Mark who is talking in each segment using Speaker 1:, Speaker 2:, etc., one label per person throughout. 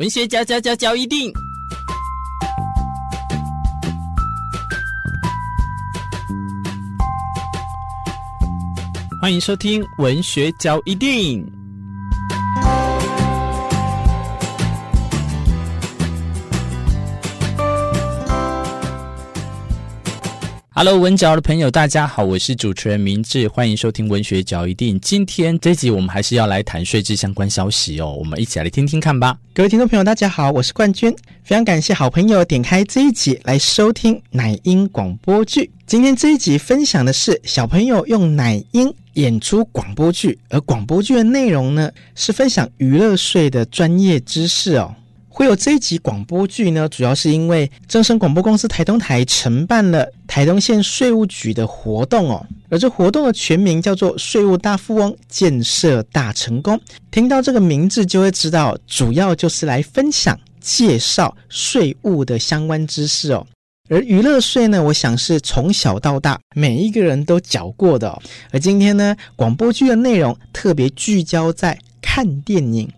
Speaker 1: 文学交交交交一定，欢迎收听文学交一定。Hello，文嚼的朋友，大家好，我是主持人明志，欢迎收听文学嚼一定。今天这集我们还是要来谈税制相关消息哦，我们一起来听听看吧。
Speaker 2: 各位听众朋友，大家好，我是冠军，非常感谢好朋友点开这一集来收听奶音广播剧。今天这一集分享的是小朋友用奶音演出广播剧，而广播剧的内容呢是分享娱乐税的专业知识哦。会有这一集广播剧呢，主要是因为正声广播公司台东台承办了台东县税务局的活动哦，而这活动的全名叫做“税务大富翁建设大成功”。听到这个名字就会知道，主要就是来分享介绍税务的相关知识哦。而娱乐税呢，我想是从小到大每一个人都缴过的哦。而今天呢，广播剧的内容特别聚焦在看电影。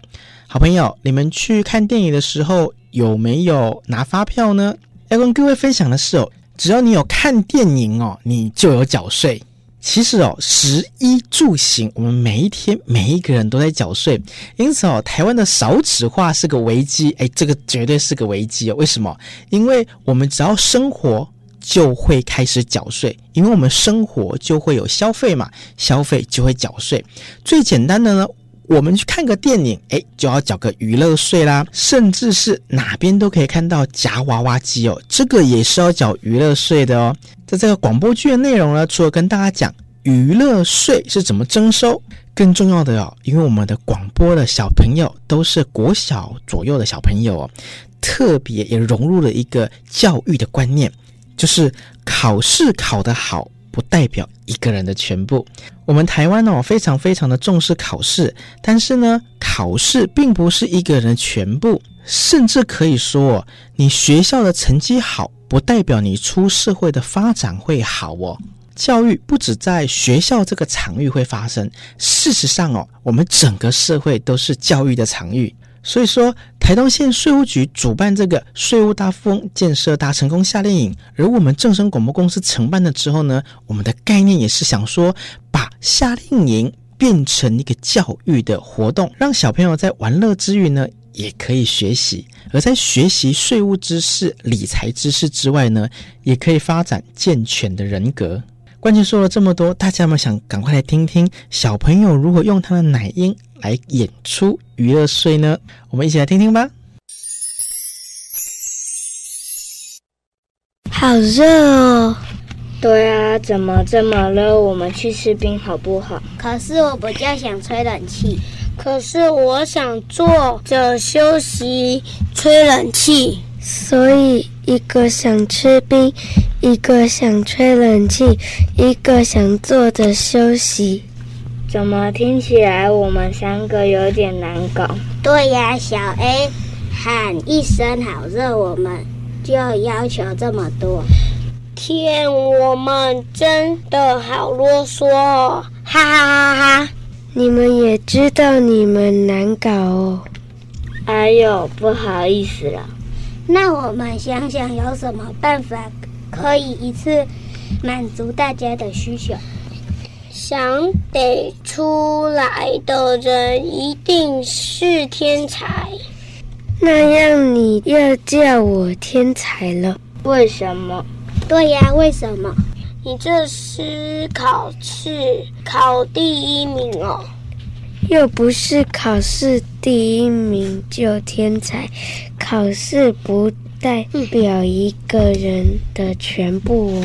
Speaker 2: 好朋友，你们去看电影的时候有没有拿发票呢？要跟各位分享的是哦，只要你有看电影哦，你就有缴税。其实哦，食衣住行，我们每一天每一个人都在缴税。因此哦，台湾的少子化是个危机，哎，这个绝对是个危机哦。为什么？因为我们只要生活就会开始缴税，因为我们生活就会有消费嘛，消费就会缴税。最简单的呢。我们去看个电影，诶，就要缴个娱乐税啦，甚至是哪边都可以看到夹娃娃机哦，这个也是要缴娱乐税的哦。在这个广播剧的内容呢，除了跟大家讲娱乐税是怎么征收，更重要的哦，因为我们的广播的小朋友都是国小左右的小朋友哦，特别也融入了一个教育的观念，就是考试考得好。不代表一个人的全部。我们台湾哦，非常非常的重视考试，但是呢，考试并不是一个人的全部，甚至可以说，你学校的成绩好，不代表你出社会的发展会好哦。教育不只在学校这个场域会发生，事实上哦，我们整个社会都是教育的场域。所以说，台东县税务局主办这个税务大富翁建设大成功夏令营，而我们正声广播公司承办了之后呢，我们的概念也是想说，把夏令营变成一个教育的活动，让小朋友在玩乐之余呢，也可以学习，而在学习税务知识、理财知识之外呢，也可以发展健全的人格。关键说了这么多，大家有没有想赶快来听听小朋友如何用他的奶音来演出娱乐税呢？我们一起来听听吧。
Speaker 3: 好热哦！对啊，怎么这么热？我们去吃冰好不好？
Speaker 4: 可是我比较想吹冷气。
Speaker 5: 可是我想坐着休息，吹冷气。
Speaker 6: 所以，一个想吃冰，一个想吹冷气，一个想坐着休息。
Speaker 4: 怎么听起来我们三个有点难搞？
Speaker 7: 对呀，小 A 喊一声“好热”，我们就要求这么多。
Speaker 5: 天，我们真的好啰嗦哦！哈哈哈哈！
Speaker 6: 你们也知道你们难搞哦。
Speaker 4: 哎呦，不好意思了。
Speaker 7: 那我们想想有什么办法可以一次满足大家的需求？
Speaker 5: 想得出来的人一定是天才。
Speaker 6: 那样你要叫我天才了？
Speaker 4: 为什么？
Speaker 7: 对呀，为什么？
Speaker 5: 你这是考试考第一名哦。
Speaker 6: 又不是考试第一名就天才，考试不代表一个人的全部哦。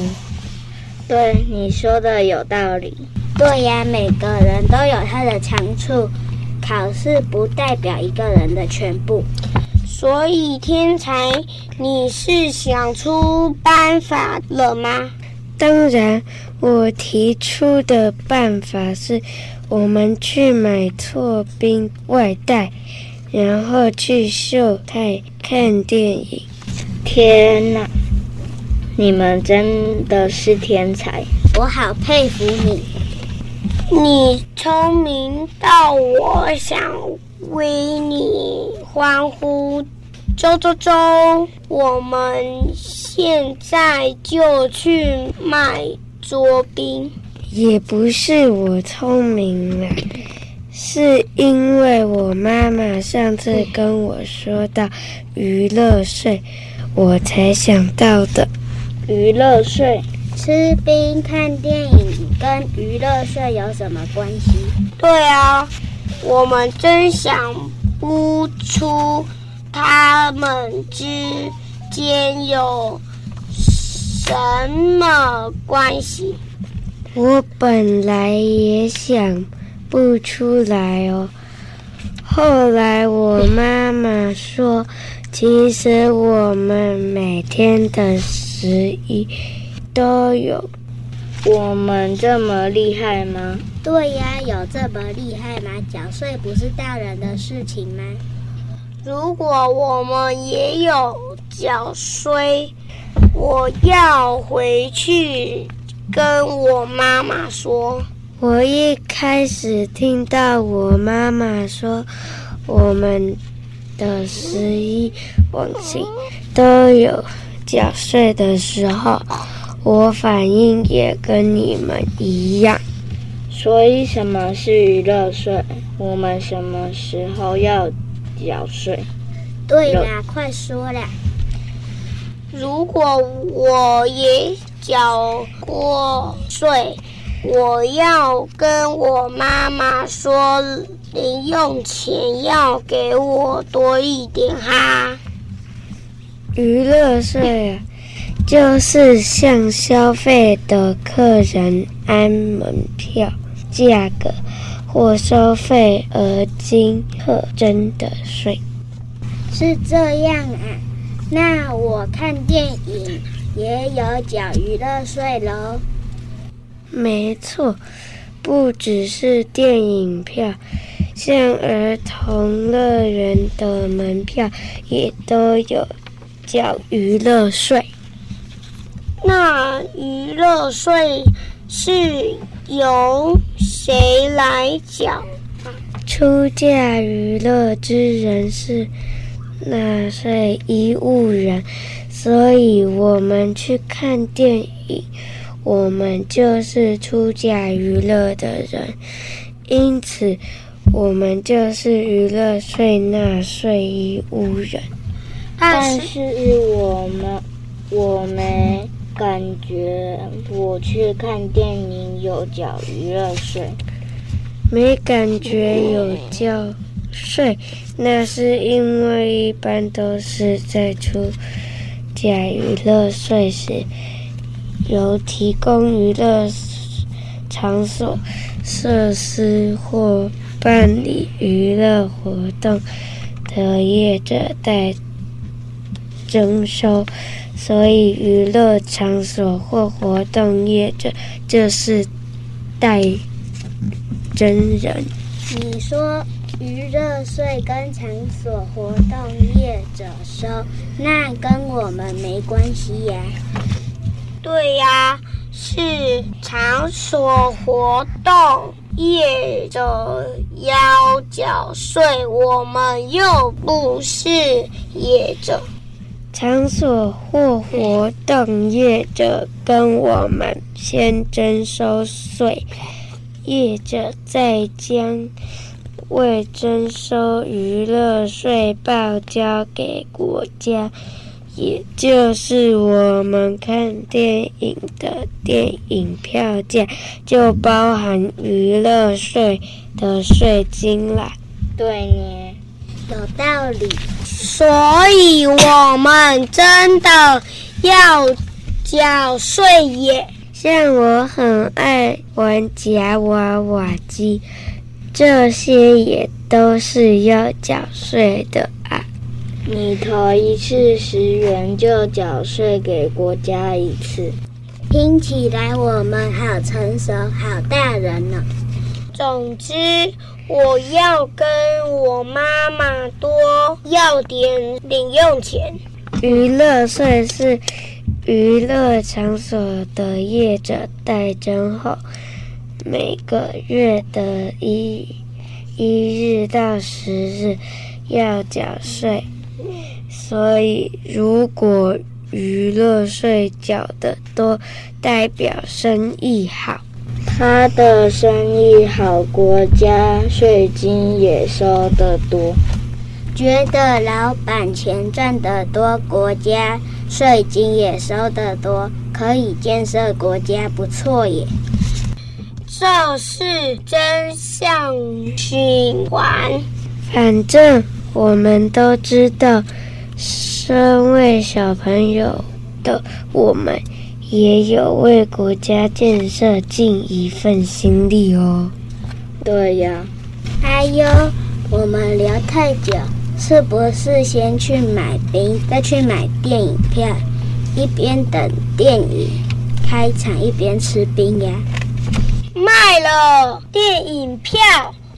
Speaker 4: 对，你说的有道理。
Speaker 7: 对呀，每个人都有他的长处，考试不代表一个人的全部。
Speaker 5: 所以天才，你是想出办法了吗？
Speaker 6: 当然，我提出的办法是。我们去买错冰外带，然后去秀泰看电影。
Speaker 4: 天哪，你们真的是天才，
Speaker 7: 我好佩服你。
Speaker 5: 你聪明到我想为你欢呼：“周周周，我们现在就去卖桌冰。”
Speaker 6: 也不是我聪明了，是因为我妈妈上次跟我说到娱乐税，我才想到的。
Speaker 3: 娱乐税，
Speaker 7: 吃冰看电影跟娱乐税有什么关系？
Speaker 5: 对啊，我们真想不出他们之间有什么关系。
Speaker 6: 我本来也想不出来哦，后来我妈妈说，其实我们每天的十一都有。
Speaker 3: 我们这么厉害吗？
Speaker 7: 对呀，有这么厉害吗？缴税不是大人的事情吗？
Speaker 5: 如果我们也有缴税，我要回去。跟我妈妈说，
Speaker 6: 我一开始听到我妈妈说，我们的十一往期都有缴税的时候，我反应也跟你们一样。
Speaker 3: 所以什么是娱乐税？我们什么时候要缴税？
Speaker 7: 对啦，快说啦！
Speaker 5: 如果我也缴过税，我要跟我妈妈说，零用钱要给我多一点哈。
Speaker 6: 娱乐税啊，就是向消费的客人按门票价格或收费而经课征的税。
Speaker 7: 是这样啊，那我看电影。也有缴娱乐税喽。
Speaker 6: 没错，不只是电影票，像儿童乐园的门票也都有缴娱乐税。
Speaker 5: 那娱乐税是由谁来缴？
Speaker 6: 出价娱乐之人是纳税义务人。所以我们去看电影，我们就是出假娱乐的人，因此我们就是娱乐税纳税义务人。
Speaker 3: 但是我们我没感觉，我去看电影有缴娱乐税，
Speaker 6: 没感觉有交税，那是因为一般都是在出。假娱乐税时，由提供娱乐场所设施或办理娱乐活动的业者代征收，所以娱乐场所或活动业者就是代征人。
Speaker 7: 你说。娱乐税跟场所活动业者收，那跟我们没关系呀？
Speaker 5: 对呀，是场所活动业者要缴税，我们又不是业者。
Speaker 6: 场所或活动业者跟我们先征收税，业者再将。未征收娱乐税报交给国家，也就是我们看电影的电影票价就包含娱乐税的税金啦。
Speaker 3: 对呢，
Speaker 7: 有道理。
Speaker 5: 所以我们真的要缴税耶。
Speaker 6: 像我很爱玩夹娃娃机。这些也都是要缴税的啊！
Speaker 3: 你投一次十元就缴税给国家一次，
Speaker 7: 听起来我们好成熟、好大人呢。
Speaker 5: 总之，我要跟我妈妈多要点零用钱。
Speaker 6: 娱乐税是娱乐场所的业者代征后。每个月的一一日到十日要缴税，所以如果娱乐税缴的多，代表生意好。
Speaker 3: 他的生意好，国家税金也收得多。
Speaker 7: 觉得老板钱赚得多，国家税金也收得多，可以建设国家，不错耶。
Speaker 5: 这是真相循环。
Speaker 6: 反正我们都知道，身为小朋友的我们。也有为国家建设尽一份心力哦。
Speaker 3: 对呀。
Speaker 7: 哎呦，我们聊太久，是不是先去买冰，再去买电影票，一边等电影开场，一边吃冰呀？
Speaker 5: 卖了电影票，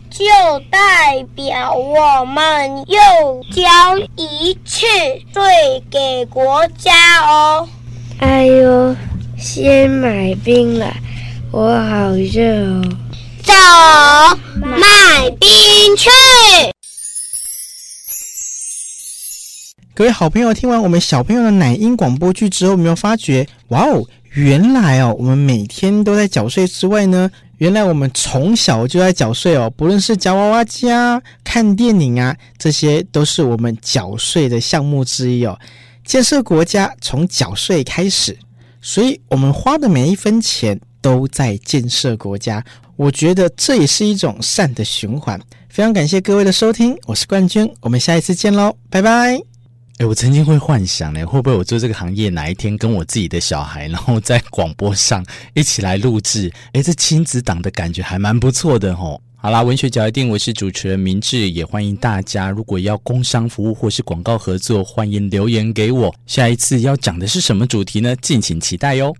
Speaker 5: 就代表我们又交一次税给国家哦。
Speaker 6: 哎呦，先买冰了，我好热哦！
Speaker 5: 走，买冰去。
Speaker 2: 各位好朋友，听完我们小朋友的奶音广播剧之后，有没有发觉？哇哦，原来哦，我们每天都在缴税之外呢，原来我们从小就在缴税哦。不论是夹娃娃机啊、看电影啊，这些都是我们缴税的项目之一哦。建设国家从缴税开始，所以我们花的每一分钱都在建设国家。我觉得这也是一种善的循环。非常感谢各位的收听，我是冠军，我们下一次见喽，拜拜。
Speaker 1: 诶，我曾经会幻想呢，会不会我做这个行业，哪一天跟我自己的小孩，然后在广播上一起来录制？诶，这亲子档的感觉还蛮不错的吼。好啦，文学角一定，我是主持人明志，也欢迎大家，如果要工商服务或是广告合作，欢迎留言给我。下一次要讲的是什么主题呢？敬请期待哟。